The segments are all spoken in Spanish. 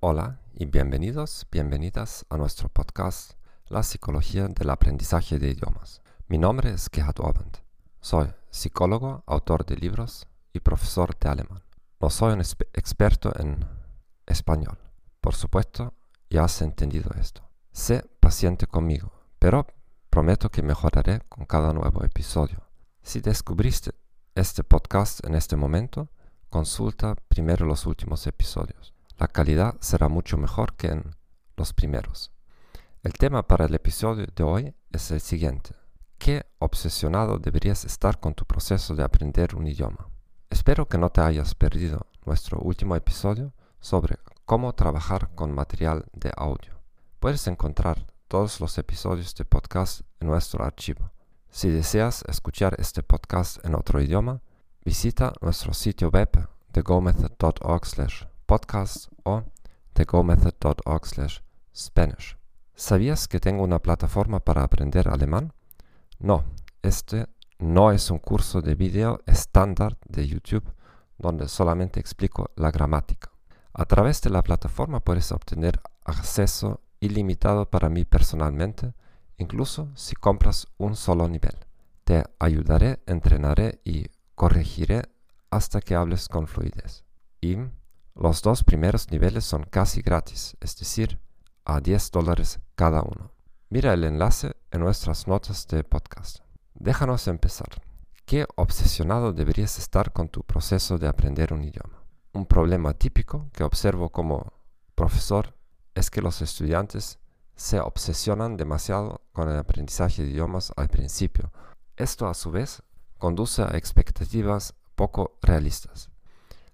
Hola y bienvenidos, bienvenidas a nuestro podcast La psicología del aprendizaje de idiomas. Mi nombre es Gerhard Orband. Soy psicólogo, autor de libros y profesor de alemán. No soy un experto en español. Por supuesto, ya has entendido esto. Sé paciente conmigo, pero prometo que mejoraré con cada nuevo episodio. Si descubriste este podcast en este momento, consulta primero los últimos episodios. La calidad será mucho mejor que en los primeros. El tema para el episodio de hoy es el siguiente. ¿Qué obsesionado deberías estar con tu proceso de aprender un idioma? Espero que no te hayas perdido nuestro último episodio sobre cómo trabajar con material de audio. Puedes encontrar todos los episodios de podcast en nuestro archivo. Si deseas escuchar este podcast en otro idioma, visita nuestro sitio web thegomethod.org slash podcast o thegomethod.org slash spanish. ¿Sabías que tengo una plataforma para aprender alemán? No, este no es un curso de video estándar de YouTube donde solamente explico la gramática. A través de la plataforma puedes obtener acceso ilimitado para mí personalmente, incluso si compras un solo nivel. Te ayudaré, entrenaré y corregiré hasta que hables con fluidez. Y los dos primeros niveles son casi gratis, es decir, a 10 dólares cada uno. Mira el enlace en nuestras notas de podcast. Déjanos empezar. ¿Qué obsesionado deberías estar con tu proceso de aprender un idioma? Un problema típico que observo como profesor es que los estudiantes se obsesionan demasiado con el aprendizaje de idiomas al principio. Esto a su vez conduce a expectativas poco realistas.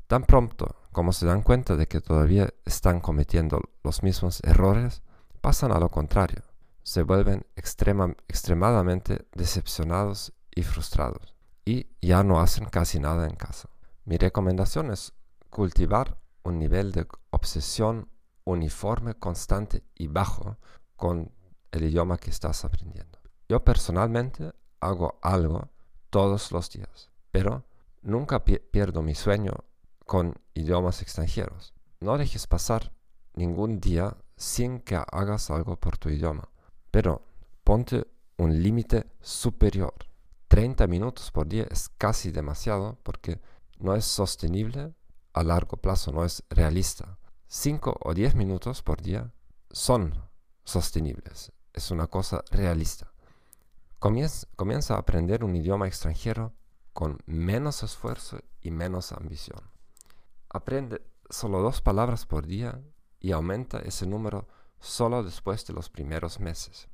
Tan pronto como se dan cuenta de que todavía están cometiendo los mismos errores, pasan a lo contrario, se vuelven extremadamente decepcionados y frustrados y ya no hacen casi nada en casa. Mi recomendación es cultivar un nivel de obsesión uniforme, constante y bajo con el idioma que estás aprendiendo. Yo personalmente hago algo todos los días, pero nunca pierdo mi sueño con idiomas extranjeros. No dejes pasar ningún día sin que hagas algo por tu idioma, pero ponte un límite superior. 30 minutos por día es casi demasiado porque no es sostenible a largo plazo, no es realista. 5 o 10 minutos por día son sostenibles, es una cosa realista. Comienza, a aprender un idioma extranjero con menos esfuerzo y menos ambición. Aprende solo dos palabras por día y aumenta ese número solo después de los primeros meses.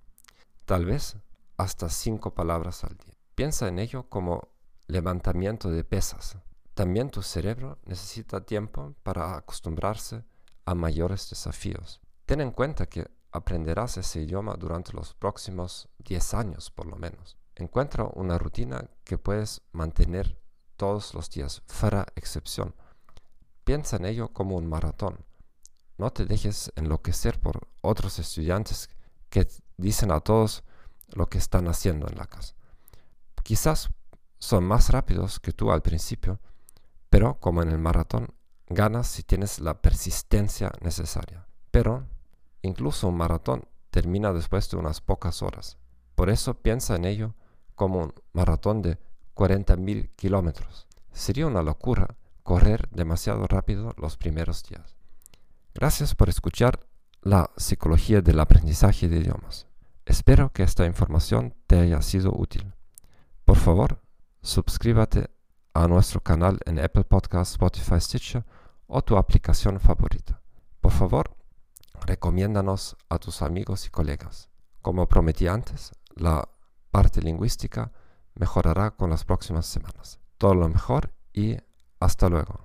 Tal vez hasta cinco palabras al día. Piensa en ello como levantamiento de pesas. También tu cerebro necesita tiempo para acostumbrarse a mayores desafíos. Ten en cuenta que aprenderás ese idioma durante los próximos 10 años por lo menos. Encuentra una rutina que puedes mantener todos los días, fuera excepción. Piensa en ello como un maratón. No te dejes enloquecer por otros estudiantes que dicen a todos lo que están haciendo en la casa. Quizás son más rápidos que tú al principio, pero como en el maratón, ganas si tienes la persistencia necesaria. Pero incluso un maratón termina después de unas pocas horas. Por eso piensa en ello como un maratón de 40.000 kilómetros. Sería una locura correr demasiado rápido los primeros días. Gracias por escuchar la psicología del aprendizaje de idiomas. Espero que esta información te haya sido útil. Por favor, suscríbete a nuestro canal en Apple Podcasts, Spotify, Stitcher o tu aplicación favorita. Por favor, recomiéndanos a tus amigos y colegas. Como prometí antes, la parte lingüística mejorará con las próximas semanas. Todo lo mejor y hasta luego.